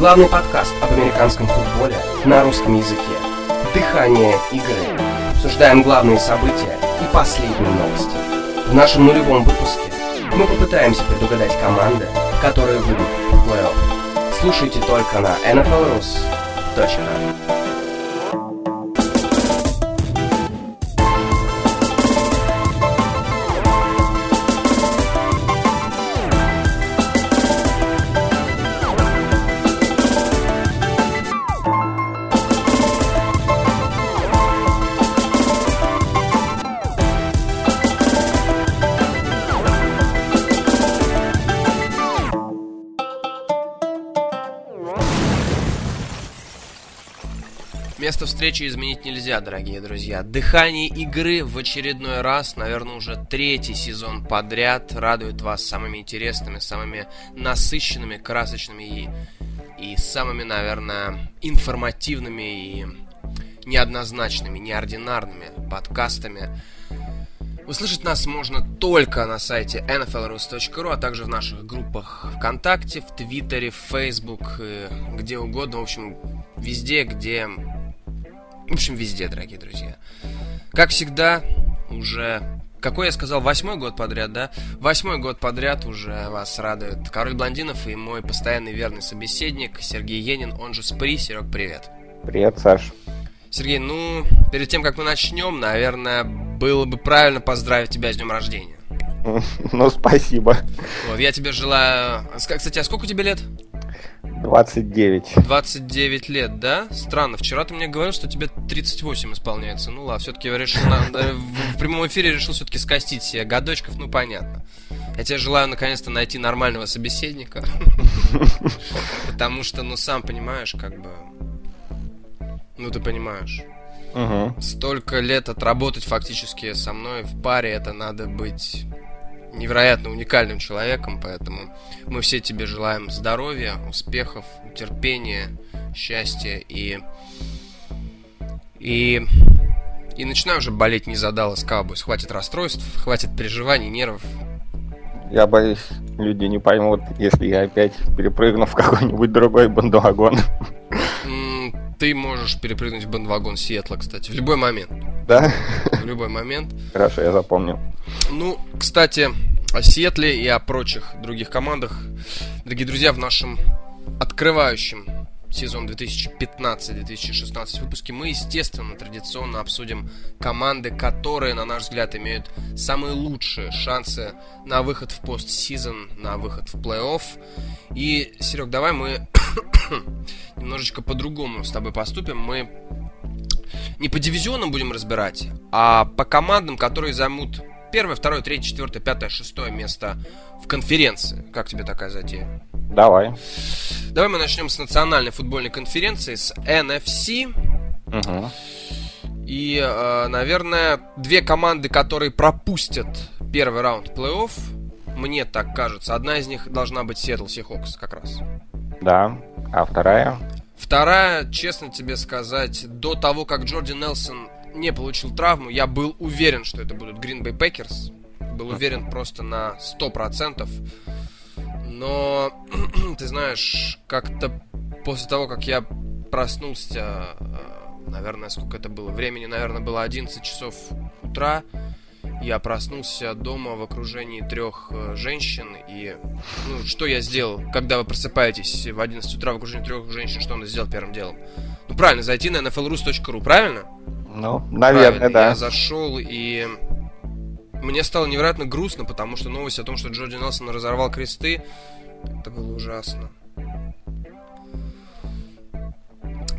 Главный подкаст об американском футболе на русском языке. Дыхание игры. Обсуждаем главные события и последние новости. В нашем нулевом выпуске мы попытаемся предугадать команды, которые выйдут в плей-офф. Слушайте только на nflrus.ru встречи изменить нельзя, дорогие друзья. Дыхание игры в очередной раз, наверное, уже третий сезон подряд радует вас самыми интересными, самыми насыщенными, красочными и, и самыми, наверное, информативными и неоднозначными, неординарными подкастами. Услышать нас можно только на сайте nflrus.ru, а также в наших группах ВКонтакте, в Твиттере, в Facebook, где угодно, в общем, везде, где в общем, везде, дорогие друзья. Как всегда, уже какой я сказал, восьмой год подряд, да? Восьмой год подряд уже вас радует Король Блондинов и мой постоянный верный собеседник Сергей Енин, он же Спри. Серег, привет. Привет, Саш. Сергей, ну, перед тем, как мы начнем, наверное, было бы правильно поздравить тебя с днем рождения. Ну, спасибо. Вот, я тебе желаю... Кстати, а сколько тебе лет? 29. 29 лет, да? Странно. Вчера ты мне говорил, что тебе 38 исполняется. Ну ладно, все-таки решил на, в прямом эфире решил все-таки скостить себе годочков, ну понятно. Я тебе желаю наконец-то найти нормального собеседника. Потому что, ну сам понимаешь, как бы. Ну ты понимаешь. Столько лет отработать фактически со мной в паре, это надо быть невероятно уникальным человеком, поэтому мы все тебе желаем здоровья, успехов, терпения, счастья и... И... И начинаю уже болеть не задало с Cowboys. Хватит расстройств, хватит переживаний, нервов. Я боюсь, люди не поймут, если я опять перепрыгну в какой-нибудь другой бандвагон. Ты можешь перепрыгнуть в бандвагон Сиэтла, кстати, в любой момент. Да? В любой момент. Хорошо, я запомнил. Ну, кстати, о Сиэтле и о прочих других командах. Дорогие друзья, в нашем открывающем сезон 2015-2016 выпуске мы, естественно, традиционно обсудим команды, которые, на наш взгляд, имеют самые лучшие шансы на выход в постсезон, на выход в плей-офф. И, Серег, давай мы немножечко по-другому с тобой поступим. Мы не по дивизионам будем разбирать, а по командам, которые займут первое, второе, третье, четвертое, пятое, шестое место в конференции. Как тебе такая затея? Давай. Давай мы начнем с национальной футбольной конференции, с NFC. Угу. И, э, наверное, две команды, которые пропустят первый раунд плей-офф, мне так кажется. Одна из них должна быть Seattle Seahawks как раз. Да. А вторая? Вторая, честно тебе сказать, до того, как Джорди Нелсон не получил травму, я был уверен, что это будут Green Bay Packers. Был уверен просто на 100%. Но, ты знаешь, как-то после того, как я проснулся, э, наверное, сколько это было? Времени, наверное, было 11 часов утра. Я проснулся дома в окружении трех э, женщин. И, ну, что я сделал, когда вы просыпаетесь в 11 утра в окружении трех женщин, что он сделал первым делом? Ну, правильно, зайти на nflrus.ru, правильно? Ну, наверное, правильно, да. Я зашел и мне стало невероятно грустно, потому что новость о том, что Джорди Нелсон разорвал кресты, это было ужасно.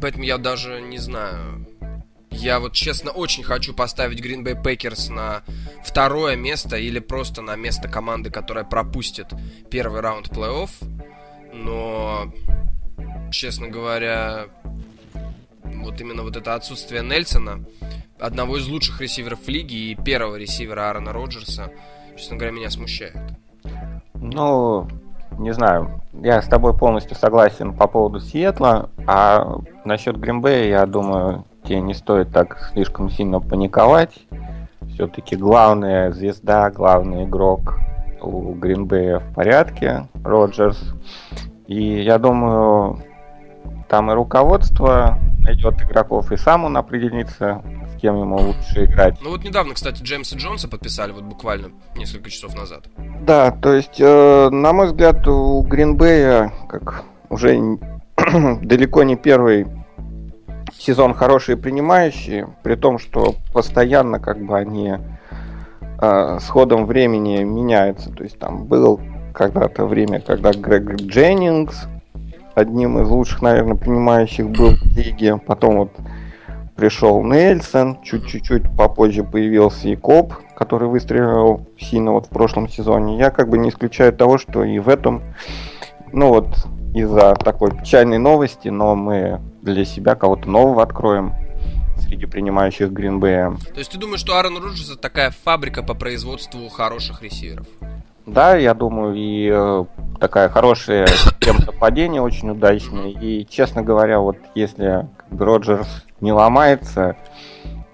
Поэтому я даже не знаю. Я вот честно очень хочу поставить Green Bay Packers на второе место или просто на место команды, которая пропустит первый раунд плей-офф. Но, честно говоря, вот именно вот это отсутствие Нельсона, одного из лучших ресиверов лиги и первого ресивера Аарона Роджерса, честно говоря, меня смущает. Ну, не знаю. Я с тобой полностью согласен по поводу Сиэтла, а насчет Гринбея, я думаю, тебе не стоит так слишком сильно паниковать. Все-таки главная звезда, главный игрок у Гринбея в порядке, Роджерс. И я думаю, там и руководство найдет игроков, и сам он определится, с кем ему лучше играть. Ну вот недавно, кстати, Джеймса Джонса подписали, вот буквально несколько часов назад. Да, то есть, э, на мой взгляд, у Гринбея, как уже далеко не первый сезон хорошие принимающие, при том, что постоянно как бы они э, с ходом времени меняются. То есть там был когда-то время, когда Грег Дженнингс одним из лучших, наверное, принимающих был в лиге. Потом вот пришел Нельсон, чуть-чуть попозже появился и Коп, который выстрелил сильно вот в прошлом сезоне. Я как бы не исключаю того, что и в этом, ну вот из-за такой печальной новости, но мы для себя кого-то нового откроем среди принимающих Гринбея. То есть ты думаешь, что Аарон Роджерс это такая фабрика по производству хороших ресиверов? Да, я думаю, и э, такая хорошая система падения очень удачная. И, честно говоря, вот если как бы, Роджерс не ломается,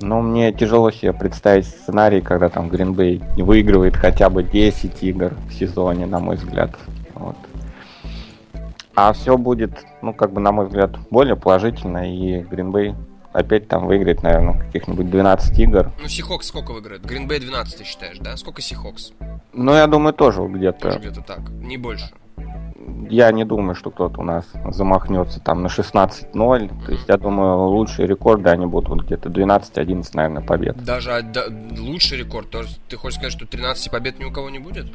но мне тяжело себе представить сценарий, когда там Гринбей не выигрывает хотя бы 10 игр в сезоне, на мой взгляд. А все будет, ну, как бы, на мой взгляд, более положительно, и Гринбей опять там выиграет, наверное, каких-нибудь 12 игр. Ну, Сихокс сколько выиграет? Гринбей 12, ты считаешь, да? Сколько Сихокс? Ну, я думаю, тоже где-то. Тоже где-то так, не больше. Я не думаю, что кто-то у нас замахнется там на 16-0. Mm-hmm. То есть, я думаю, лучшие рекорды, они будут вот где-то 12-11, наверное, побед. Даже да, лучший рекорд? То есть, ты хочешь сказать, что 13 побед ни у кого не будет?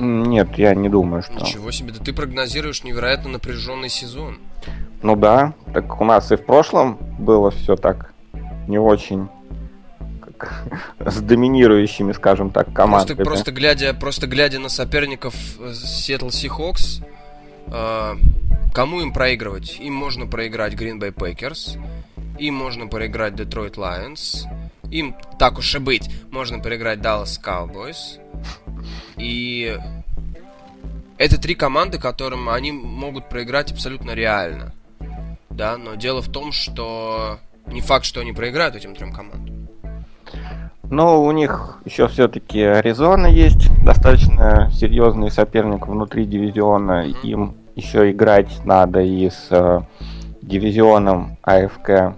Нет, я не думаю, что... Ничего себе, да ты прогнозируешь невероятно напряженный сезон. Ну да, так у нас и в прошлом было все так не очень как, с доминирующими, скажем так, командами. Просто, просто, глядя, просто глядя на соперников Seattle Seahawks, э, кому им проигрывать? Им можно проиграть Green Bay Packers, им можно проиграть Detroit Lions, им, так уж и быть, можно проиграть Dallas Cowboys. И это три команды, которым они могут проиграть абсолютно реально. Да, но дело в том, что не факт, что они проиграют этим трем командам. Но у них еще все-таки Аризона есть, достаточно серьезный соперник внутри дивизиона. Mm-hmm. Им еще играть надо и с э, дивизионом АФК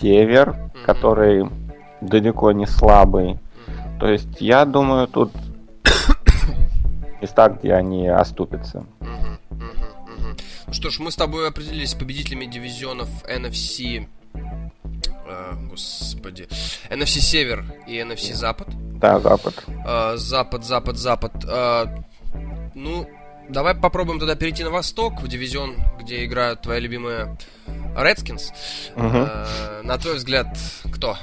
Север, mm-hmm. который далеко не слабый. То есть я думаю, тут места, где они оступятся. Ну что ж, мы с тобой определились победителями дивизионов NFC э, господи, NFC Север и NFC Запад. Да, Запад. Э, запад, Запад, Запад. Э, ну, давай попробуем тогда перейти на Восток, в дивизион, где играют твои любимые Redskins. Угу. Э, на твой взгляд, кто?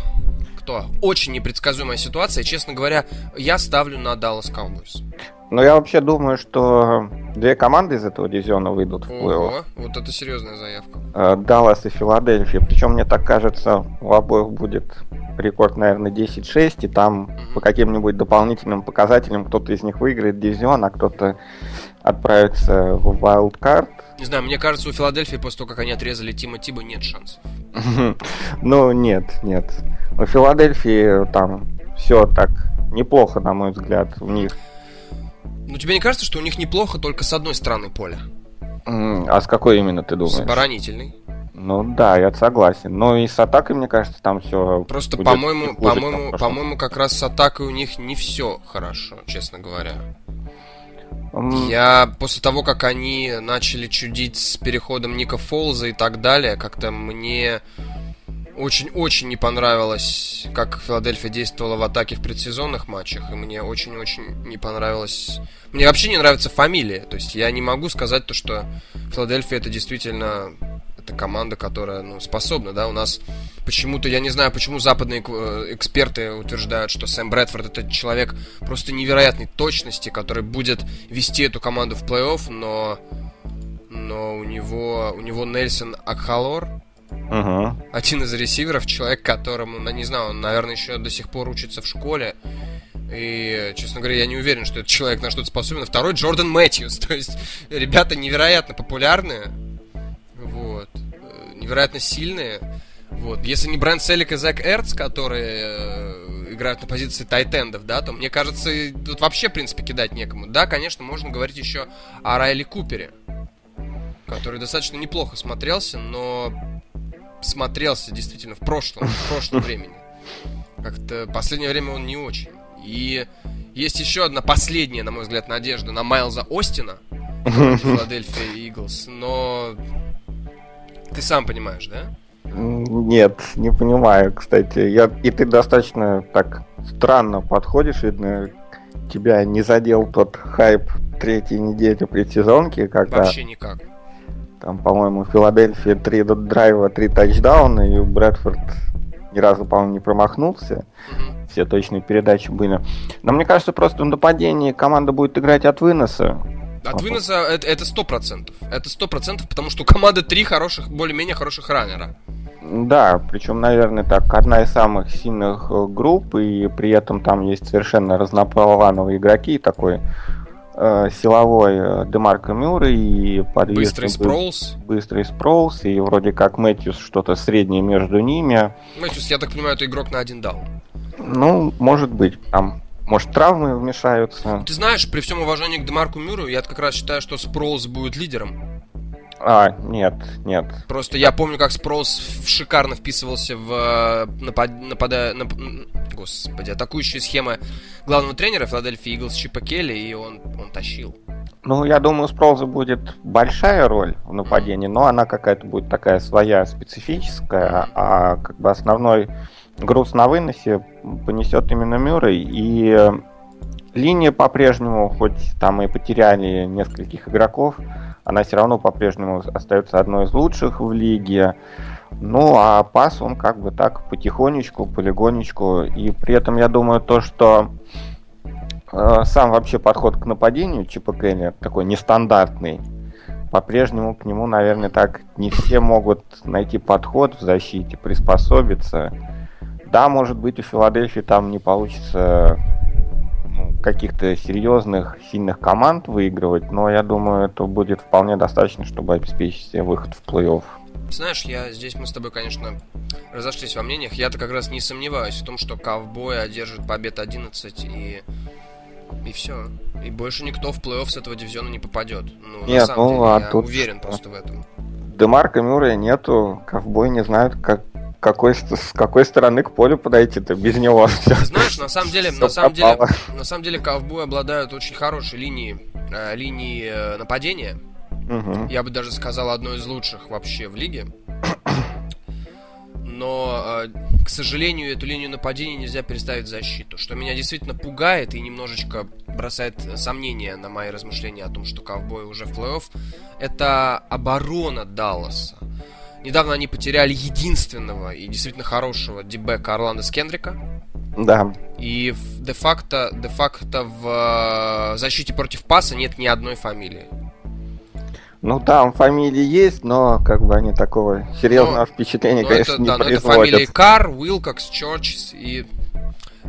Кто? Очень непредсказуемая ситуация. Честно говоря, я ставлю на Dallas Cowboys. Ну, я вообще думаю, что две команды из этого дивизиона выйдут в плей-офф. Вот это серьезная заявка. Э, Даллас и Филадельфия. Причем, мне так кажется, у обоих будет рекорд, наверное, 10-6, и там угу. по каким-нибудь дополнительным показателям кто-то из них выиграет дивизион, а кто-то отправится в wildcard. Не знаю, мне кажется, у Филадельфии после того, как они отрезали Тима Тиба, нет шансов. Ну, нет, нет. У Филадельфии там все так неплохо, на мой взгляд. У них ну тебе не кажется, что у них неплохо только с одной стороны поля? А с какой именно ты думаешь? С оборонительной. Ну да, я согласен. Но и с атакой, мне кажется, там все. Просто, по-моему, по-моему, по-моему, как раз с атакой у них не все хорошо, честно говоря. Mm. Я после того, как они начали чудить с переходом Ника Фолза и так далее, как-то мне очень-очень не понравилось, как Филадельфия действовала в атаке в предсезонных матчах, и мне очень-очень не понравилось... Мне вообще не нравится фамилия, то есть я не могу сказать то, что Филадельфия это действительно это команда, которая ну, способна, да, у нас почему-то, я не знаю, почему западные э, эксперты утверждают, что Сэм Брэдфорд это человек просто невероятной точности, который будет вести эту команду в плей-офф, но, но у него, у него Нельсон Акхалор, Угу. Один из ресиверов, человек, которому, ну, не знаю, он, наверное, еще до сих пор учится в школе. И, честно говоря, я не уверен, что этот человек на что-то способен. Второй Джордан Мэтьюс. То есть, ребята невероятно популярные. Вот. Э, невероятно сильные. Вот. Если не Брент Селик и Зак Эрц, которые э, играют на позиции тайтендов, да, то мне кажется, тут вообще, в принципе, кидать некому. Да, конечно, можно говорить еще о Райли Купере который достаточно неплохо смотрелся, но смотрелся действительно в прошлом, в прошлом времени. Как-то последнее время он не очень. И есть еще одна последняя, на мой взгляд, надежда на Майлза Остина Филадельфия Иглс, но ты сам понимаешь, да? Нет, не понимаю, кстати. Я, и ты достаточно так странно подходишь, видно, тебя не задел тот хайп третьей недели предсезонки, когда... Вообще никак. Там, по-моему, в Филадельфии три драйва, три тачдауна, и Брэдфорд ни разу, по-моему, не промахнулся. Все точные передачи были. Но мне кажется, просто в нападении команда будет играть от выноса. От выноса это сто процентов. Это сто процентов, потому что у команды три хороших, более-менее хороших раннера. Да, причем, наверное, так, одна из самых сильных э, групп, и при этом там есть совершенно разноплановые игроки, такой силовой э, Демарко Мюррей и подвижный... Быстрый Спроулс. Быстрый Спроулс, и вроде как Мэтьюс что-то среднее между ними. Мэтьюс, я так понимаю, это игрок на один даун. Ну, может быть, там может, травмы вмешаются. Ты знаешь, при всем уважении к Демарку Мюру, я как раз считаю, что Спроулс будет лидером. А, нет, нет. Просто я помню, как Спроус шикарно вписывался в э, напад... нападая... Нап... Господи, атакующие схемы главного тренера Филадельфии Иглс Чипа Келли, и он, он тащил. Ну, я думаю, у Спроуза будет большая роль в нападении, но она какая-то будет такая своя, специфическая, а как бы основной груз на выносе понесет именно Мюррей, и линия по-прежнему, хоть там и потеряли нескольких игроков, она все равно по-прежнему остается одной из лучших в лиге. Ну, а пас он как бы так потихонечку, полигонечку. И при этом я думаю то, что э, сам вообще подход к нападению Чипа Келли такой нестандартный. По-прежнему к нему, наверное, так не все могут найти подход в защите, приспособиться. Да, может быть, у Филадельфии там не получится каких-то серьезных, сильных команд выигрывать, но я думаю, это будет вполне достаточно, чтобы обеспечить себе выход в плей-офф. Знаешь, я здесь мы с тобой, конечно, разошлись во мнениях. Я-то как раз не сомневаюсь в том, что ковбой одержит побед 11 и и все. И больше никто в плей-офф с этого дивизиона не попадет. Ну, Нет, на самом ну, деле, а я тут... уверен просто в этом. Демарка Мюррея нету, ковбой не знают, как, какой, с какой стороны к полю подойти-то без него. Ты знаешь, на самом деле, на самом деле, на самом деле, ковбои обладают очень хорошей линией, э, линией э, нападения. Угу. Я бы даже сказал, одной из лучших вообще в лиге. Но, э, к сожалению, эту линию нападения нельзя переставить в защиту, что меня действительно пугает и немножечко бросает сомнения на мои размышления о том, что ковбои уже в плей-офф. Это оборона Далласа. Недавно они потеряли единственного и действительно хорошего дебека Орландо Скендрика. Да. И де-факто, де-факто в э, защите против паса нет ни одной фамилии. Ну, там фамилии есть, но как бы они такого серьезного но, впечатления, но конечно, это, не да, производят. это фамилии Кар, Уилкокс, Чорчс и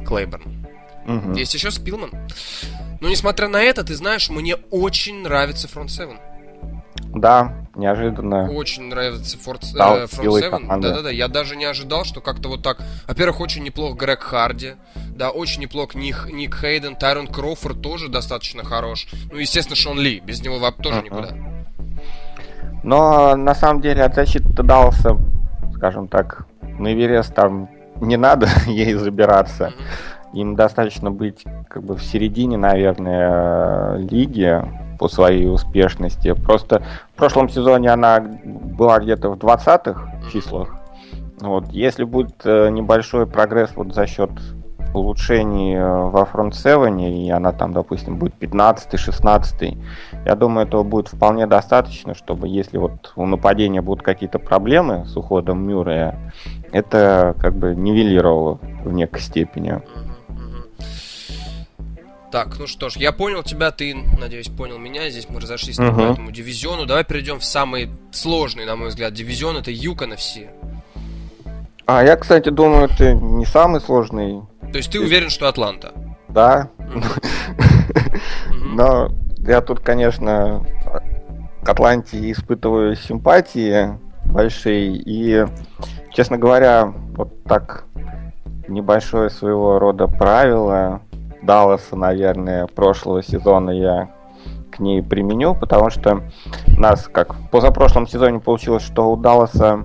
Клейберн. Угу. Есть еще Спилман. Но несмотря на это, ты знаешь, мне очень нравится Front 7. Да, неожиданно. Очень нравится Fort, э, Front 7. Да-да-да, я даже не ожидал, что как-то вот так... Во-первых, очень неплох Грег Харди. Да, очень неплох Ник, Ник Хейден. Тайрон Кроуфорд тоже достаточно хорош. Ну, естественно, Шон Ли. Без него тоже uh-huh. никуда. Но на самом деле от защиты дался, скажем так, на Эверест там не надо ей забираться. Uh-huh. Им достаточно быть как бы в середине, наверное, лиги, по своей успешности. Просто в прошлом сезоне она была где-то в 20-х числах. Вот. Если будет э, небольшой прогресс вот за счет улучшений э, во фронт 7, и она там, допустим, будет 15-16, я думаю, этого будет вполне достаточно, чтобы если вот у нападения будут какие-то проблемы с уходом Мюррея, это как бы нивелировало в некой степени. Так, ну что ж, я понял тебя, ты, надеюсь, понял меня. Здесь мы разошлись uh-huh. по этому дивизиону. Давай перейдем в самый сложный, на мой взгляд, дивизион. Это Юкона все. А, я, кстати, думаю, это не самый сложный. То есть ты уверен, что Атланта? Да. Но я тут, конечно, к Атланте испытываю симпатии большие. И, честно говоря, вот так небольшое своего рода правило Далласа, наверное, прошлого сезона я к ней применю, потому что у нас, как в позапрошлом сезоне получилось, что у Далласа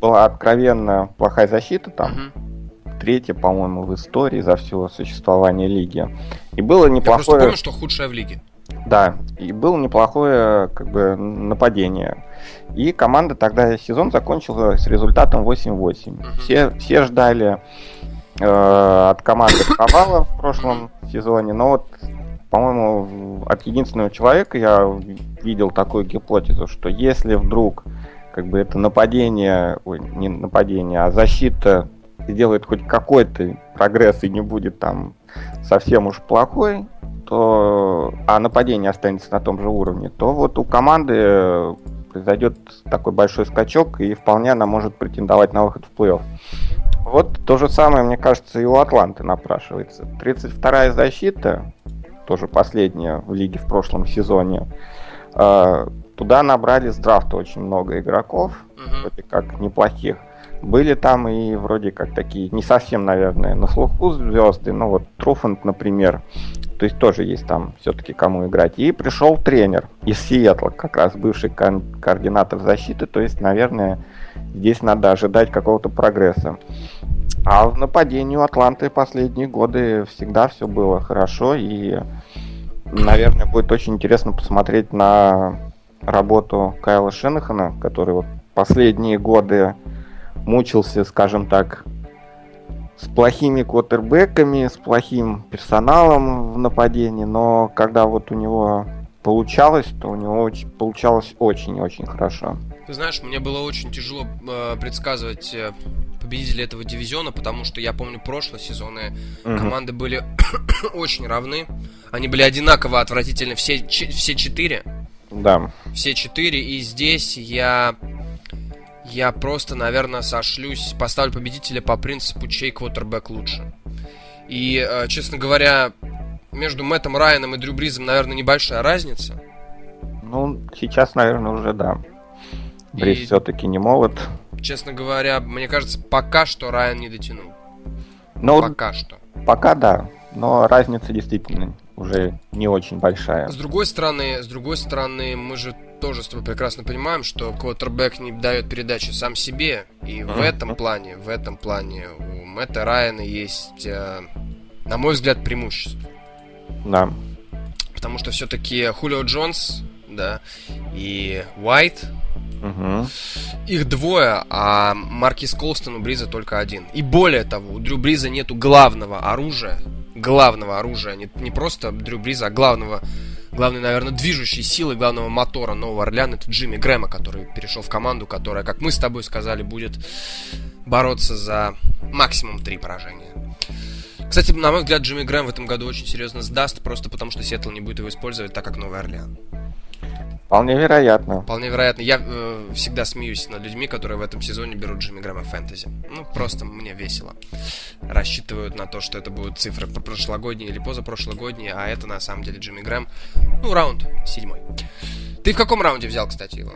была откровенно плохая защита там. Мгм. Третья, по-моему, в истории за все существование лиги. И было Я просто неплохое... помню, что худшая в лиге. Да, и было неплохое как бы нападение. И команда тогда сезон закончила с результатом 8-8. Мгм. Все, все ждали э, от команды провала в прошлом сезоне, но вот, по-моему, от единственного человека я видел такую гипотезу, что если вдруг как бы это нападение, ой, не нападение, а защита сделает хоть какой-то прогресс и не будет там совсем уж плохой, то, а нападение останется на том же уровне, то вот у команды произойдет такой большой скачок, и вполне она может претендовать на выход в плей-офф. Вот то же самое, мне кажется, и у Атланты напрашивается. 32-я защита, тоже последняя в лиге в прошлом сезоне, э, туда набрали с драфта очень много игроков, Мгм. вроде как неплохих. Были там и вроде как такие, не совсем, наверное, на слуху звезды, ну вот Труфанд, например, то есть тоже есть там все-таки кому играть. И пришел тренер из Сиэтла, как раз бывший кон- координатор защиты, то есть, наверное, здесь надо ожидать какого-то прогресса. А в нападении у Атланты последние годы всегда все было хорошо, и, наверное, будет очень интересно посмотреть на работу Кайла Шенахана, который вот последние годы мучился, скажем так, с плохими квотербеками, с плохим персоналом в нападении, но когда вот у него получалось, то у него очень, получалось очень-очень хорошо. Ты знаешь, мне было очень тяжело э, предсказывать э, победителей этого дивизиона, потому что я помню прошлые сезоны Мгм. команды были очень равны. Они были одинаково отвратительны все, ч- все четыре. Да. Все четыре. И здесь я... Я просто, наверное, сошлюсь, поставлю победителя по принципу, чей квотербек лучше. И, э, честно говоря, между Мэттом Райаном и Дрю Бризом, наверное, небольшая разница. Ну, сейчас, наверное, уже да. Брис И- все-таки не молод. Честно говоря, мне кажется, пока что Райан не дотянул. Ну, Пока что. пока да. Но разница действительно уже не очень большая. С другой стороны, с другой стороны, мы же тоже с тобой прекрасно понимаем, что квотербек не дает передачи сам себе. И в Мгм. этом плане, в этом плане у Мэтта Райана есть, э, на мой взгляд, преимущество. Да. Потому что все-таки Хулио Джонс, да, и Уайт, Мгм. их двое, а Маркис Колстон у Бриза только один. И более того, у Дрю Бриза нету главного оружия, главного оружия, не, не просто Дрю Бриза, а главного, главной, наверное, движущей силы, главного мотора Нового Орлеана, это Джимми Грэма, который перешел в команду, которая, как мы с тобой сказали, будет бороться за максимум три поражения. Кстати, на мой взгляд, Джимми Грэм в этом году очень серьезно сдаст, просто потому что Сиэтл не будет его использовать, так как Новый Орлеан. Вполне вероятно. Вполне вероятно. Я э, всегда смеюсь над людьми, которые в этом сезоне берут Джимми Грэма фэнтези. Ну, просто мне весело. Рассчитывают на то, что это будут цифры про прошлогодние или позапрошлогодние, а это на самом деле Джимми Грэм. Ну, раунд седьмой. Ты в каком раунде взял, кстати, его?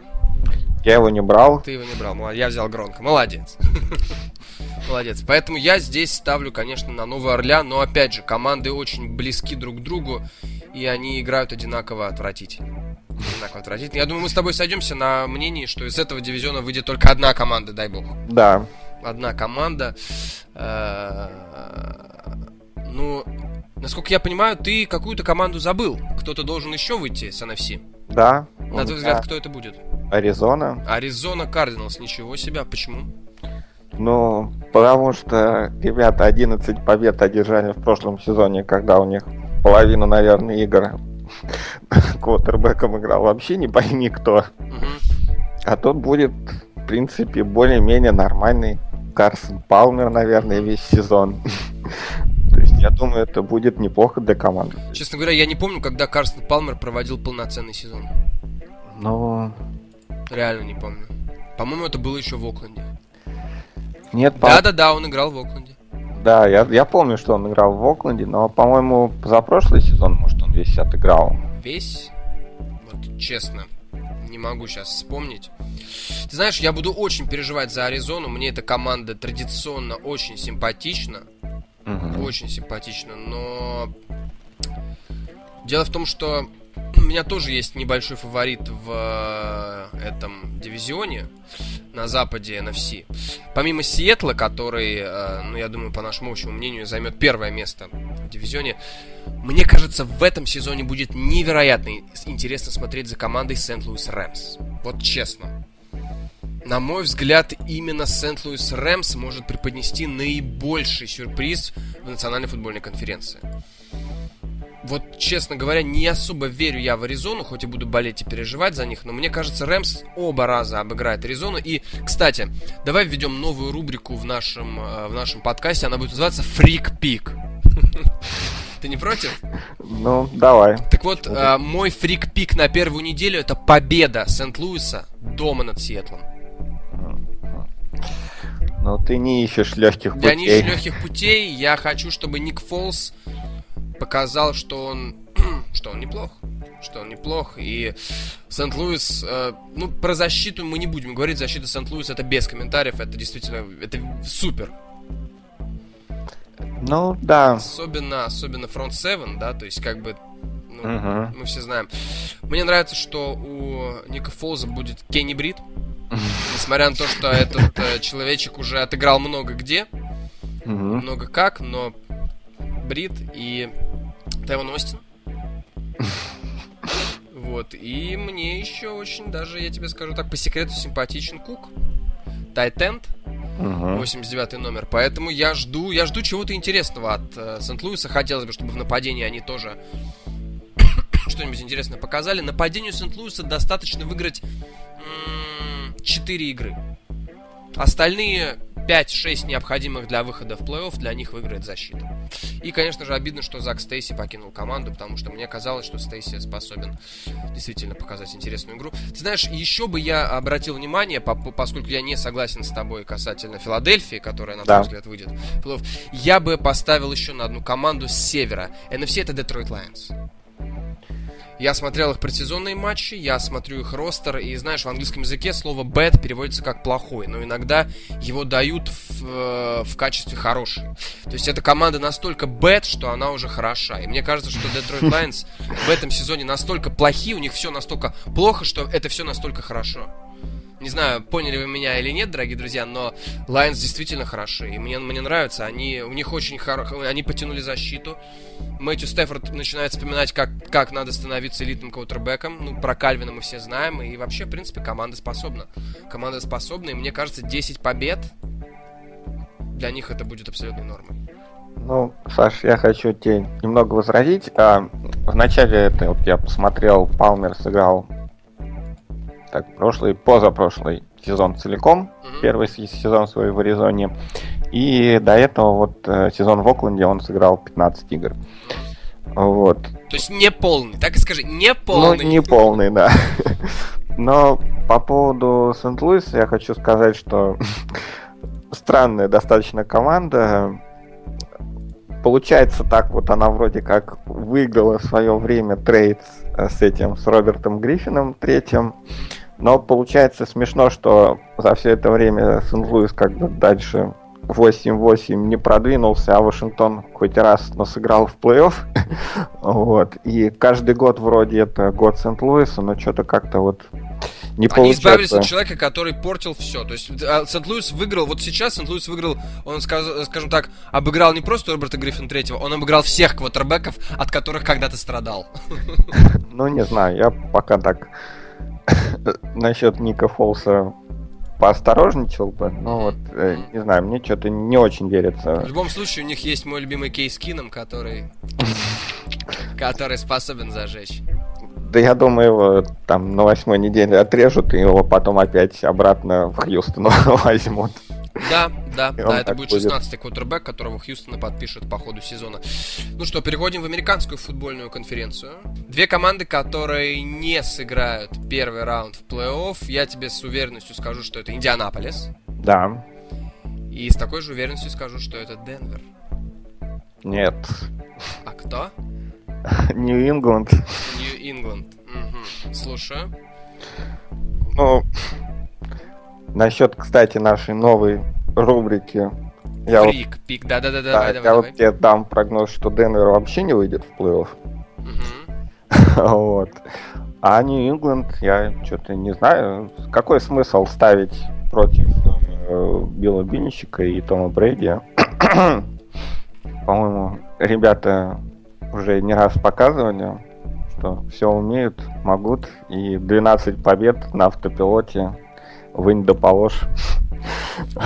Я его не брал. Ты его не брал. Я взял Гронка. Молодец. Молодец. Поэтому я здесь ставлю, конечно, на Новый Орлеан, но опять же, команды очень близки друг к другу, и они играют одинаково отвратительно. Одинаково отвратительно. Я думаю, мы с тобой сойдемся на мнении, что из этого дивизиона выйдет только одна команда, дай бог. Да. Одна команда. Э, Ну, насколько я понимаю, ты какую-то команду забыл. Кто-то должен еще выйти с NFC. Да. На твой взгляд, кто это будет? Аризона. Аризона Кардиналс. Ничего себе. Почему? Ну, потому что ребята 11 побед одержали в прошлом сезоне, когда у них половину, наверное, игр квотербеком играл вообще не пойми кто. А тут будет, в принципе, более-менее нормальный Карсон Палмер, наверное, весь сезон. То есть, я думаю, это будет неплохо для команды. Честно говоря, я не помню, когда Карсон Палмер проводил полноценный сезон. Ну, Реально не помню. По-моему, это было еще в Окленде. Нет, Да-да-да, он играл в Окленде. да, я, я помню, что он играл в Окленде, но, по-моему, за прошлый сезон, может, он весь отыграл. Весь? Вот честно, не могу сейчас вспомнить. Ты знаешь, я буду очень переживать за Аризону. Мне эта команда традиционно очень симпатична. Мгм. Очень симпатична, но... Дело в том, что у меня тоже есть небольшой фаворит в э, этом дивизионе на западе NFC. Помимо Сиэтла, который, э, ну, я думаю, по нашему общему мнению, займет первое место в дивизионе, мне кажется, в этом сезоне будет невероятно интересно смотреть за командой Сент-Луис Рэмс. Вот честно. На мой взгляд, именно Сент-Луис Рэмс может преподнести наибольший сюрприз в Национальной футбольной конференции вот, честно говоря, не особо верю я в Аризону, хоть и буду болеть и переживать за них, но мне кажется, Рэмс оба раза обыграет Аризону. И, кстати, давай введем новую рубрику в нашем, э, в нашем подкасте, она будет называться «Фрик Пик». Ты не против? Ну, давай. Так вот, э, мой фрик-пик на первую неделю это победа Сент-Луиса дома над Сиэтлом. Ну, ты не ищешь легких путей. Я не ищу легких путей. Я хочу, чтобы Ник Фолс показал, что он, что он неплох. Что он неплох. И Сент-Луис, э, ну, про защиту мы не будем говорить. Защита Сент-Луис это без комментариев. Это действительно, это супер. Ну, да. Особенно, особенно фронт 7, да, то есть как бы ну, uh мы все знаем. Мне нравится, что у Ника Фолза будет Кенни Брид. Несмотря на то, что этот э, человечек уже отыграл много где, uh много как, но Брид и Тайван Остин. Вот, и мне еще очень даже, я тебе скажу так, по секрету симпатичен Кук. Тайтенд. 89 номер. Поэтому я жду, я жду чего-то интересного от э, Сент-Луиса. Хотелось бы, чтобы в нападении они тоже что-нибудь интересное показали. Нападению Сент-Луиса достаточно выиграть м- 4 игры. Остальные 5-6 необходимых для выхода в плей-офф для них выиграет защита. И, конечно же, обидно, что Зак Стейси покинул команду, потому что мне казалось, что Стейси способен действительно показать интересную игру. Ты знаешь, еще бы я обратил внимание, поскольку я не согласен с тобой касательно Филадельфии, которая, на да. твой взгляд, выйдет в плей-офф, я бы поставил еще на одну команду с севера. NFC это Детройт Лайонс. Я смотрел их предсезонные матчи, я смотрю их ростер, и знаешь, в английском языке слово bad переводится как плохой, но иногда его дают в, э, в качестве хороший. То есть эта команда настолько bad, что она уже хороша. И мне кажется, что Detroit Lions в этом сезоне настолько плохи, у них все настолько плохо, что это все настолько хорошо. Не знаю, поняли вы меня или нет, дорогие друзья, но Lions действительно хороши. И мне, мне нравится. Они, у них очень хорошо... Они потянули защиту. Мэтью Стефорд начинает вспоминать, как, как надо становиться элитным квотербеком. Ну, про Кальвина мы все знаем. И вообще, в принципе, команда способна. Команда способна, и мне кажется, 10 побед для них это будет абсолютной нормой. Ну, Саш, я хочу тебе немного возразить. А, вначале это вот я посмотрел, Палмер сыграл так, прошлый, позапрошлый сезон целиком, mm-hmm. первый сезон свой в Аризоне. И до этого вот э, сезон в Окленде он сыграл 15 игр. Вот. То есть не полный, так и скажи, не полный. Ну, не полный, да. Но по поводу Сент-Луиса я хочу сказать, что странная достаточно команда. Получается так, вот она вроде как выиграла в свое время трейд с этим, с Робертом Гриффином третьим. Но получается смешно, что за все это время Сент-Луис как бы дальше 8-8 не продвинулся, а Вашингтон хоть раз, но сыграл в плей-офф. вот. И каждый год вроде это год Сент-Луиса, но что-то как-то вот не Они получается. избавились от человека, который портил все. То есть а, Сент-Луис выиграл, вот сейчас Сент-Луис выиграл, он, скажем так, обыграл не просто Роберта Гриффин третьего, он обыграл всех квотербеков, от которых когда-то страдал. ну, не знаю, я пока так насчет Ника Фолса поосторожничал бы, но вот, э, не знаю, мне что-то не очень верится. В любом случае, у них есть мой любимый кейс Кином, который... который способен зажечь. Да я думаю, его там на восьмой неделе отрежут, и его потом опять обратно в Хьюстон возьмут. Да, да, да, это будет 16-й квотербек, которого Хьюстона подпишет по ходу сезона. Ну что, переходим в американскую футбольную конференцию. Две команды, которые не сыграют первый раунд в плей-офф, я тебе с уверенностью скажу, что это Индианаполис. Да. И с такой же уверенностью скажу, что это Денвер. Нет. А кто? Нью-Ингланд. Нью-Ингланд. Слушаю. Ну, Насчет, кстати, нашей новой рубрики. Я Фрик, вот, пик, да-да-да, давай, давай, Я давай. вот тебе дам прогноз, что Денвер вообще не выйдет в плей-офф. Вот. А Нью-Ингланд, я что-то не знаю, какой смысл ставить против э, Билла Бинничика и Тома Брейди. По-моему, ребята уже не раз показывали, что все умеют, могут, и 12 побед на автопилоте вынь да положь.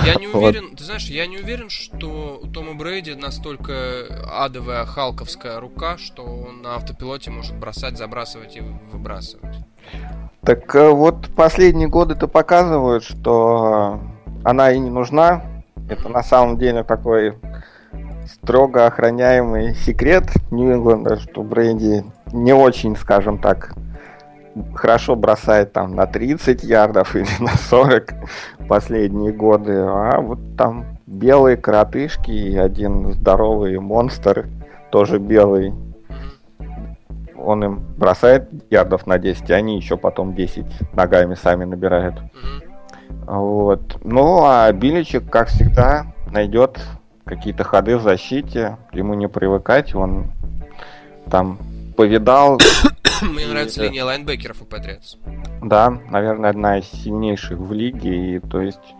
Я не уверен, вот. ты знаешь, я не уверен, что у Тома Брейди настолько адовая халковская рука, что он на автопилоте может бросать, забрасывать и выбрасывать. Так э, вот, последние годы-то показывают, что она и не нужна. Это на самом деле такой строго охраняемый секрет Нью-Ингланда, что Брейди не очень, скажем так, хорошо бросает там на 30 ярдов или на 40 последние годы, а вот там белые коротышки и один здоровый монстр, тоже белый, он им бросает ярдов на 10, и они еще потом 10 ногами сами набирают. Вот. Ну, а Биличек, как всегда, найдет какие-то ходы в защите, ему не привыкать, он там повидал Мне нравится линия лайнбекеров у Патриотс. Да, наверное, одна из сильнейших в лиге. И то есть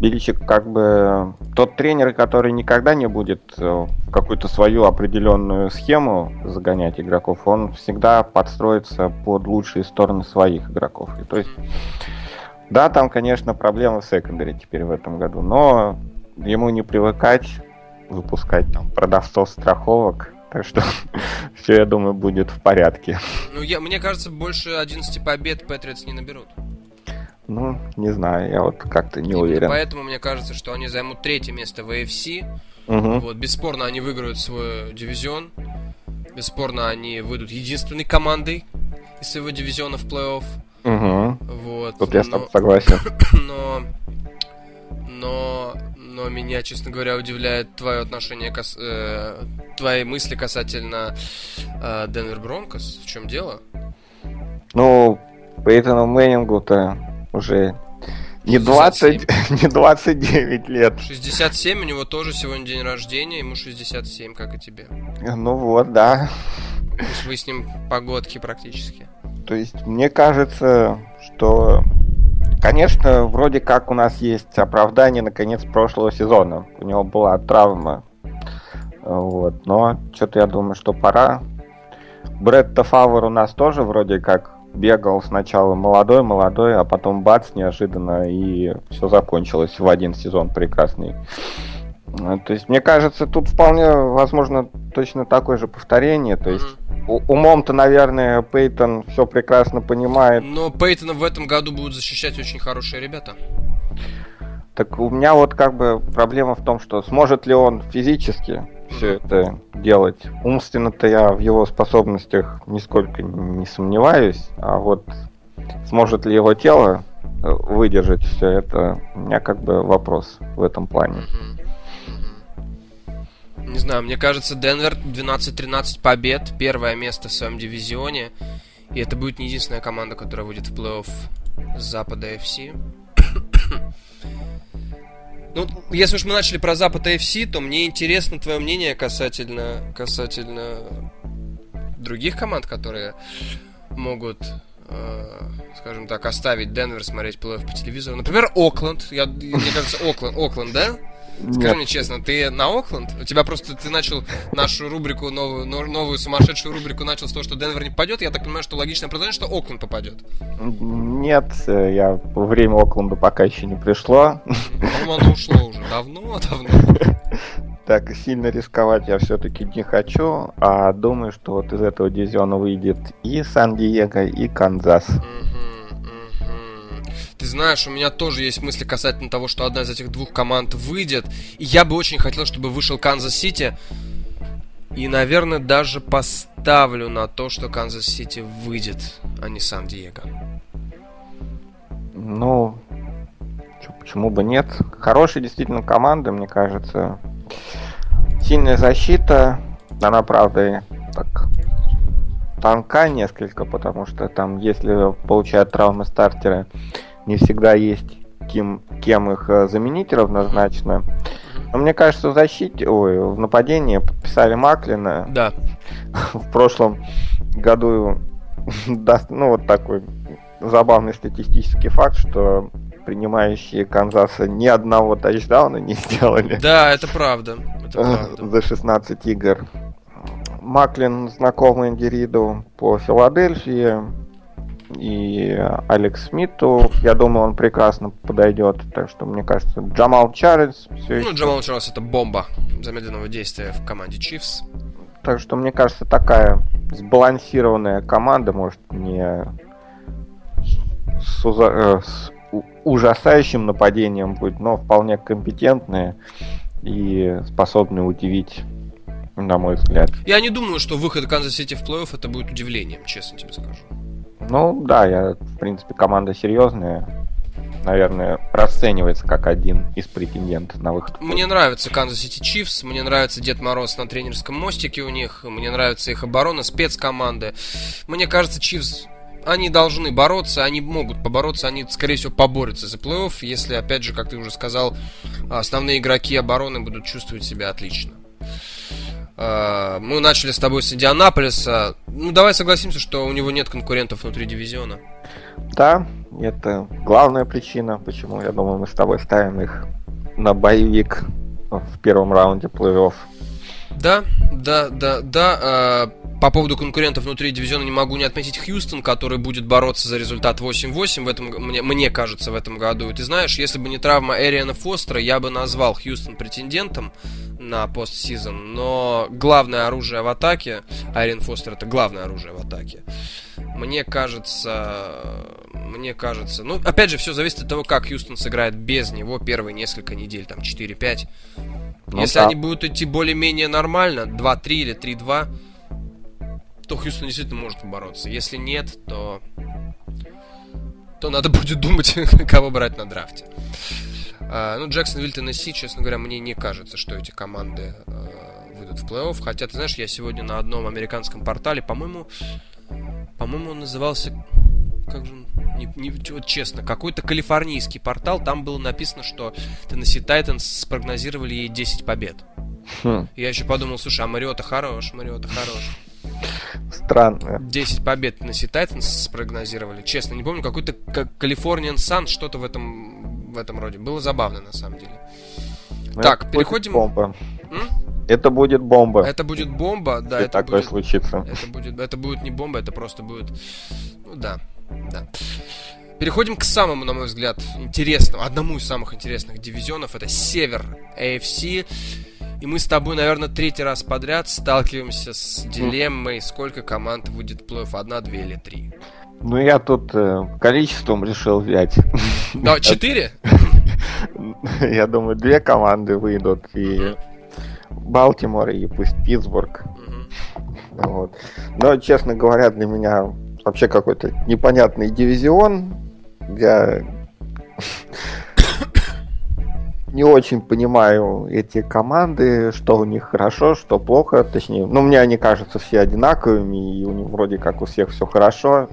Беличик как бы тот тренер, который никогда не будет э, в какую-то свою определенную схему загонять игроков, он всегда подстроится под лучшие стороны своих игроков. И то есть, да, там, конечно, проблемы в секондаре теперь в этом году, но ему не привыкать выпускать там продавцов страховок так что все, я думаю, будет в порядке. Ну, я, мне кажется, больше 11 побед Патриотс не наберут. Ну, не знаю, я вот как-то не Именно уверен. Поэтому мне кажется, что они займут третье место в AFC. Угу. Вот, бесспорно, они выиграют свой дивизион. Бесспорно, они выйдут единственной командой из своего дивизиона в плей-офф. Угу. Вот. Тут я с тобой согласен. Но, но но меня, честно говоря, удивляет твое отношение, кас... э, твои мысли касательно э, Денвер Бронкос. В чем дело? Ну, Пейтону Мэннингу-то уже не 20, не 29 лет. 67, у него тоже сегодня день рождения, ему 67, как и тебе. Ну вот, да. То есть вы с ним погодки практически. То есть мне кажется, что Конечно, вроде как у нас есть оправдание наконец прошлого сезона. У него была травма. Вот. Но что-то я думаю, что пора. Бретта Фавор у нас тоже вроде как бегал сначала молодой-молодой, а потом бац, неожиданно, и все закончилось в один сезон прекрасный. То есть, мне кажется, тут вполне возможно точно такое же повторение. То есть, умом-то, наверное, Пейтон все прекрасно понимает. Но Пейтона в этом году будут защищать очень хорошие ребята. Так у меня вот как бы проблема в том, что сможет ли он физически все это делать. Умственно-то я в его способностях нисколько не сомневаюсь, а вот сможет ли его тело э, выдержать все это, у меня как бы вопрос в этом плане. Mm-hmm. Знаю, мне кажется, Денвер 12-13 побед, первое место в своем дивизионе. И это будет не единственная команда, которая выйдет в плей-офф с Запада FC. Ну, если уж мы начали про Запад AFC, то мне интересно твое мнение касательно, касательно других команд, которые могут, э, скажем так, оставить Денвер смотреть плей-офф по телевизору. Например, Окленд. Я, мне кажется, Окленд, Окленд, да? Скажи Нет. мне честно, ты на Окленд? У тебя просто ты начал нашу рубрику, новую, новую сумасшедшую рубрику начал с того, что Денвер не попадет. Я так понимаю, что логичное продолжение, что Окленд попадет. Нет, я время Окленда пока еще не пришло. Ну, оно ушло уже давно, давно. Так, сильно рисковать я все-таки не хочу, а думаю, что вот из этого дивизиона выйдет и Сан-Диего, и Канзас. Mm. Ты знаешь, у меня тоже есть мысли касательно того, что одна из этих двух команд выйдет. И я бы очень хотел, чтобы вышел Канзас-Сити. И, наверное, даже поставлю на то, что Канзас-Сити выйдет, а не Сан-Диего. Ну, почему бы нет? Хорошая действительно команда, мне кажется. Сильная защита. Она, правда, так тонка несколько, потому что там, если получают травмы стартера, не всегда есть кем, кем их э, заменить равнозначно. Но мне кажется, в защите, ой, в нападении подписали Маклина. Да. В прошлом году ну, вот такой забавный статистический факт, что принимающие Канзаса ни одного тачдауна не сделали. Да, это правда. Это правда. За 16 игр. Маклин знакомый Индириду по Филадельфии. И Алекс Смиту, я думаю, он прекрасно подойдет. Так что, мне кажется, Джамал Чарльз все Ну, еще... Джамал Чарльз это бомба замедленного действия в команде Чифс. Так что, мне кажется, такая сбалансированная команда, может, не с, э, с ужасающим нападением будет, но вполне компетентные и способные удивить, на мой взгляд. Я не думаю, что выход Канзас Сити в плей-офф это будет удивлением, честно тебе скажу. Ну да, я, в принципе, команда серьезная. Наверное, расценивается как один из претендентов на выход. Мне нравится Канзас Сити Чифс, мне нравится Дед Мороз на тренерском мостике у них, мне нравится их оборона, спецкоманды. Мне кажется, Чифс они должны бороться, они могут побороться, они, скорее всего, поборются за плей-офф, если, опять же, как ты уже сказал, основные игроки обороны будут чувствовать себя отлично. А, мы начали с тобой с Индианаполиса. Ну, давай согласимся, что у него нет конкурентов внутри дивизиона. Да, это главная причина, почему, я думаю, мы с тобой ставим их на боевик в первом раунде плей-офф. Да, да, да, да. А, по поводу конкурентов внутри дивизиона не могу не отметить Хьюстон, который будет бороться за результат 8-8 в этом, мне, мне кажется, в этом году. И ты знаешь, если бы не травма Эриана Фостера, я бы назвал Хьюстон претендентом на постсезон, но главное оружие в атаке, Айрен Фостер это главное оружие в атаке, мне кажется, мне кажется, ну, опять же, все зависит от того, как Хьюстон сыграет без него первые несколько недель, там, 4-5. Ну, Если да. они будут идти более-менее нормально, 2-3 или 3-2, то Хьюстон действительно может побороться. Если нет, то то надо будет думать, кого брать на драфте. А, ну, Джексон, Теннесси, честно говоря, мне не кажется, что эти команды а, выйдут в плей-офф. Хотя, ты знаешь, я сегодня на одном американском портале, по-моему, по-моему, он назывался как же не, не, вот честно, какой-то калифорнийский портал, там было написано, что Теннесси Тайтанс спрогнозировали ей 10 побед. Хм. Я еще подумал, слушай, а Мариота хорош, Мариота хорош. Странно. 10 побед на Тайтанс спрогнозировали. Честно, не помню, какой-то Калифорниан Сан, что-то в этом, в этом роде. Было забавно, на самом деле. Но ну, так, переходим... Бомба. М? Это будет бомба. Это будет бомба, да. Если это такое будет, случится. Это будет, это будет не бомба, это просто будет... Ну да, да. Переходим к самому, на мой взгляд, интересному, одному из самых интересных дивизионов. Это Север AFC. И мы с тобой, наверное, третий раз подряд сталкиваемся с дилеммой, сколько команд в плей-офф, одна, две или три. Ну, я тут э, количеством решил взять. Да, четыре? Я думаю, две команды выйдут, и Балтимор, и пусть Питтсбург. Вот. Но, честно говоря, для меня вообще какой-то непонятный дивизион. Я не очень понимаю эти команды, что у них хорошо, что плохо, точнее, ну, мне они кажутся все одинаковыми, и у них вроде как у всех все хорошо.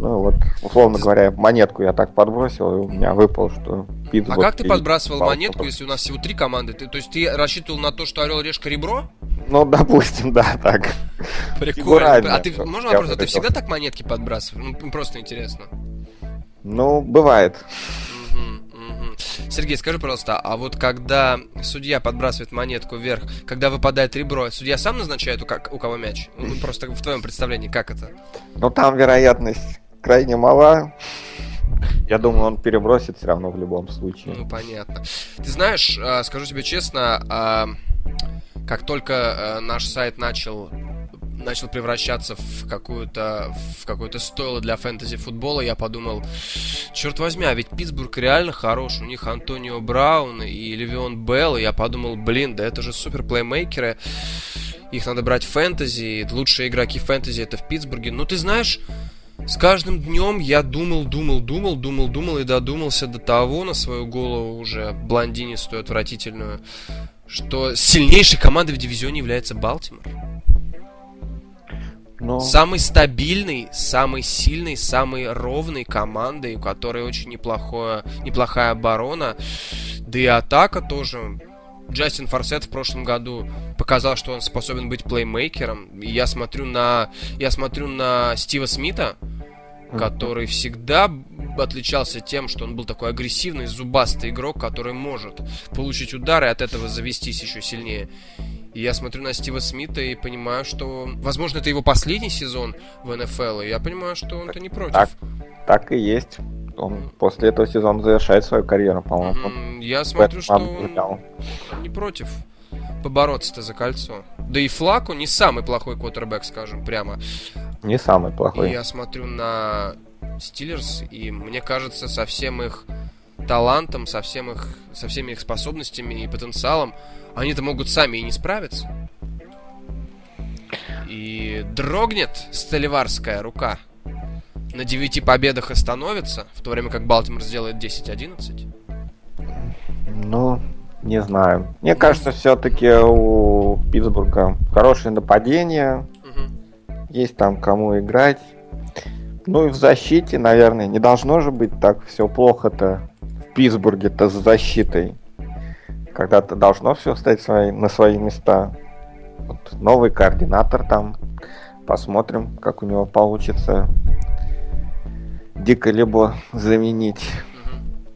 Ну, вот, условно говоря, монетку я так подбросил, и у меня выпал, что Питтсбург... А как ты подбрасывал монетку, если у нас всего три команды? Ты, то есть ты рассчитывал на то, что Орел Решка ребро? Ну, допустим, да, так. Прикольно. А ты, можно вопрос, а ты всегда так монетки подбрасываешь? Ну, просто интересно. Ну, бывает. Сергей, скажи, пожалуйста, а вот когда судья подбрасывает монетку вверх, когда выпадает ребро, судья сам назначает, у, как, у кого мяч? Ну, просто в твоем представлении, как это? Ну, там вероятность крайне мала. Я думаю, он перебросит все равно в любом случае. Ну, понятно. Ты знаешь, а, скажу тебе честно, а, как только а, наш сайт начал начал превращаться в какую-то в какое-то стойло для фэнтези футбола, я подумал, черт возьми, а ведь Питтсбург реально хорош, у них Антонио Браун и Левион Белл, и я подумал, блин, да это же супер плеймейкеры, их надо брать в фэнтези, лучшие игроки фэнтези это в Питтсбурге. Ну ты знаешь, с каждым днем я думал, думал, думал, думал, думал и додумался до того на свою голову уже блондинистую, отвратительную, что сильнейшей командой в дивизионе является Балтимор. Но... Самый стабильный, самый сильный, самый ровный командой, у которой очень неплохое, неплохая оборона. Да и атака тоже Джастин Форсет в прошлом году показал, что он способен быть плеймейкером. И я смотрю на, я смотрю на Стива Смита, который всегда отличался тем, что он был такой агрессивный, зубастый игрок, который может получить удары и от этого завестись еще сильнее. И я смотрю на Стива Смита и понимаю, что, возможно, это его последний сезон в НФЛ, и я понимаю, что он-то не против. Так, так и есть. Он после этого сезона завершает свою карьеру, по-моему. Mm, я смотрю, что он не против побороться-то за кольцо. Да и Флаку не самый плохой квотербек, скажем прямо. Не самый плохой. И я смотрю на Стиллерс, и мне кажется, со всем их талантом, со, всем их, со всеми их способностями и потенциалом, они-то могут сами и не справиться. И дрогнет столеварская рука. На 9 победах остановится, в то время как Балтимор сделает 10-11. Ну, не знаю. Мне кажется, все-таки у Питтсбурга хорошее нападение. Угу. Есть там кому играть. Ну и в защите, наверное, не должно же быть так все плохо-то в Питтсбурге-то с защитой. Когда-то должно все стать свои, на свои места. Вот новый координатор там. Посмотрим, как у него получится дико либо заменить.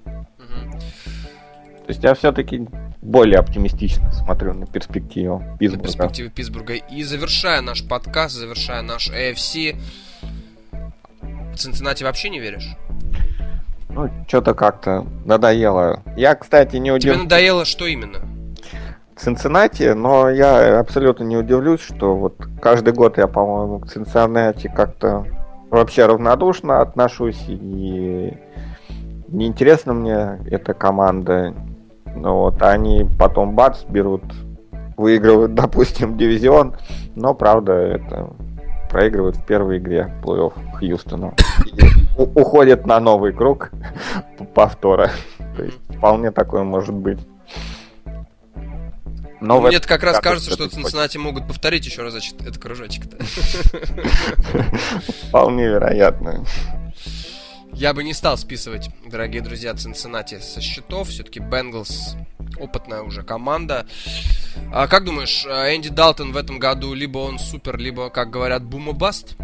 То есть я все-таки более оптимистично смотрю на перспективу Питтсбурга. На перспективу Питтсбурга. И завершая наш подкаст, завершая наш AFC, в Цинциннати вообще не веришь? Ну, что-то как-то надоело. Я, кстати, не удивлюсь. Тебе надоело что именно? Цинциннати, но я абсолютно не удивлюсь, что вот каждый год я, по-моему, к Цинциннати как-то вообще равнодушно отношусь и неинтересна мне эта команда. Ну вот, они потом бац, берут, выигрывают, допустим, дивизион, но правда это проигрывают в первой игре плей-офф Хьюстону. Уходят на новый круг повтора. То есть вполне такое может быть. Но Мне это как раз кажется, что Цинциннати могут повторить еще раз этот кружочек-то. Вполне вероятно. Я бы не стал списывать, дорогие друзья, Цинциннати со счетов. Все-таки Бенглс опытная уже команда. А как думаешь, э, Энди Далтон в этом году либо он супер, либо, как говорят, бумабаст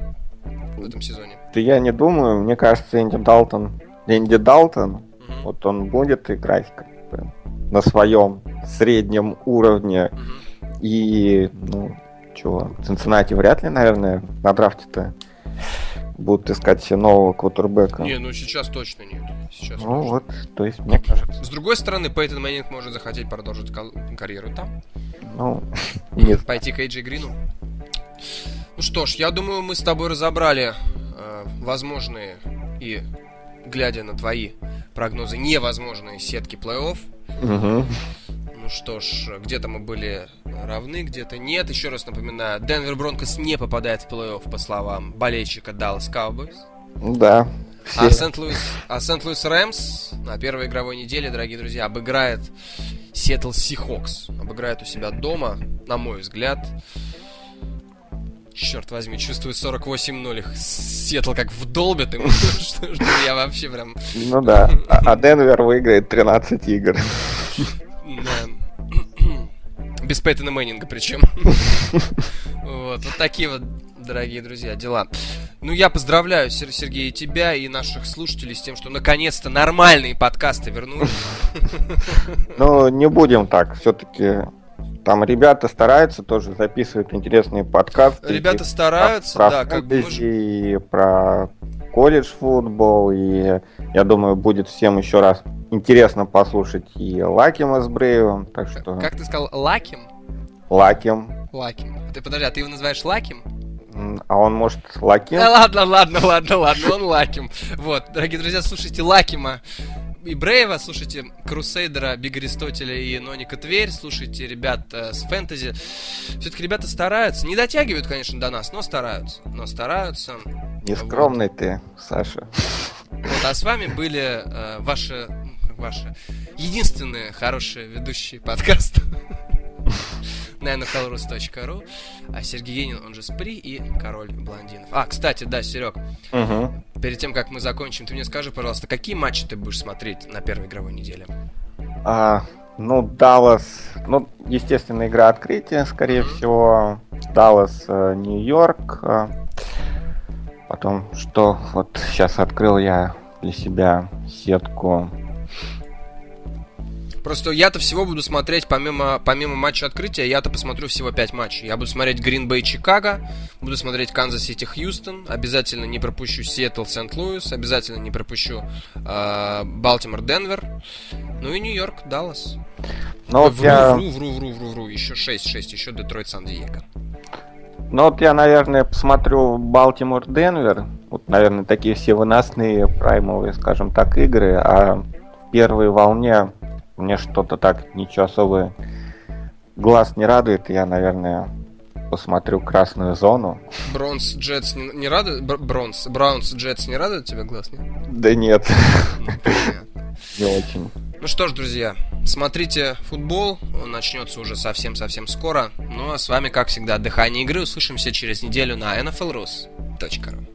в этом сезоне? Да я не думаю. Мне кажется, Энди Далтон, Энди Далтон, угу. вот он будет играть как бы на своем среднем уровне. Угу. И, ну, чего, Цинциннати вряд ли, наверное, на драфте-то будут искать себе нового квотербека. Не, ну сейчас точно нет. Сейчас ну точно. вот, то есть мне кажется. С другой стороны, Пейтон Мэннинг может захотеть продолжить карьеру там. Ну, нет. Пойти к Эйджи Грину. Ну что ж, я думаю, мы с тобой разобрали э, возможные и, глядя на твои прогнозы, невозможные сетки плей-офф. Угу что ж, где-то мы были равны, где-то нет. Еще раз напоминаю, Денвер Бронкос не попадает в плей-офф, по словам болельщика Dallas Cowboys. Да. Все. А Сент-Луис, а Сент-Луис Рэмс на первой игровой неделе, дорогие друзья, обыграет Сиэтл Сихокс. Обыграет у себя дома, на мой взгляд. Черт возьми, чувствую 48-0 их Сиэтл как вдолбит им. что, я вообще прям... Ну да, а, а Денвер выиграет 13 игр. Без Пейтона Мэннинга причем. Вот, вот такие вот, дорогие друзья, дела. Ну, я поздравляю, Сергей, и тебя, и наших слушателей с тем, что наконец-то нормальные подкасты вернулись. Ну, не будем так. Все-таки там ребята стараются тоже записывают интересные подкасты. Ребята стараются, про, да, как бы мы про колледж футбол, и я думаю, будет всем еще раз интересно послушать и Лакима с Брейвом, так что... Как ты сказал, Лаким? Лаким. Лаким. Ты подожди, а ты его называешь Лаким? А он может Лаким? Да ладно, ладно, ладно, ладно, он Лаким. Вот, дорогие друзья, слушайте Лакима и Брейва, слушайте Крусейдера, Биг Аристотеля и Ноника Тверь, слушайте ребят э, с фэнтези. Все-таки ребята стараются. Не дотягивают, конечно, до нас, но стараются. Но стараются. Нескромный вот. ты, Саша. Вот, а с вами были э, ваши, ваши единственные хорошие ведущие подкаста на nflrus.ru, а Сергей Енин, он же Спри и Король Блондинов. А, кстати, да, Серег, угу. перед тем, как мы закончим, ты мне скажи, пожалуйста, какие матчи ты будешь смотреть на первой игровой неделе? А, Ну, Даллас, ну, естественно, игра открытия, скорее всего. Даллас, э, Нью-Йорк. Э, потом, что вот сейчас открыл я для себя сетку Просто я-то всего буду смотреть, помимо, помимо матча открытия, я-то посмотрю всего 5 матчей. Я буду смотреть Green Bay Чикаго, буду смотреть Канзас Сити Хьюстон, обязательно не пропущу Сиэтл Сент-Луис, обязательно не пропущу Балтимор Денвер, ну и Нью-Йорк Даллас. Ну, вот вру, я... вру, вру, вру, вру, вру, еще 6, 6, еще Детройт Сан-Диего. Ну вот я, наверное, посмотрю Балтимор Денвер. Вот, наверное, такие все выносные праймовые, скажем так, игры. А в первой волне мне что-то так ничего особо глаз не радует. Я, наверное, посмотрю красную зону. Бронз Джетс не, не радует? Бронз. Браунс Джетс не радует тебя глаз, нет? Да нет. Ну, не очень. Ну что ж, друзья, смотрите футбол, он начнется уже совсем-совсем скоро. Ну а с вами, как всегда, дыхание игры. Услышимся через неделю на nflrus.ru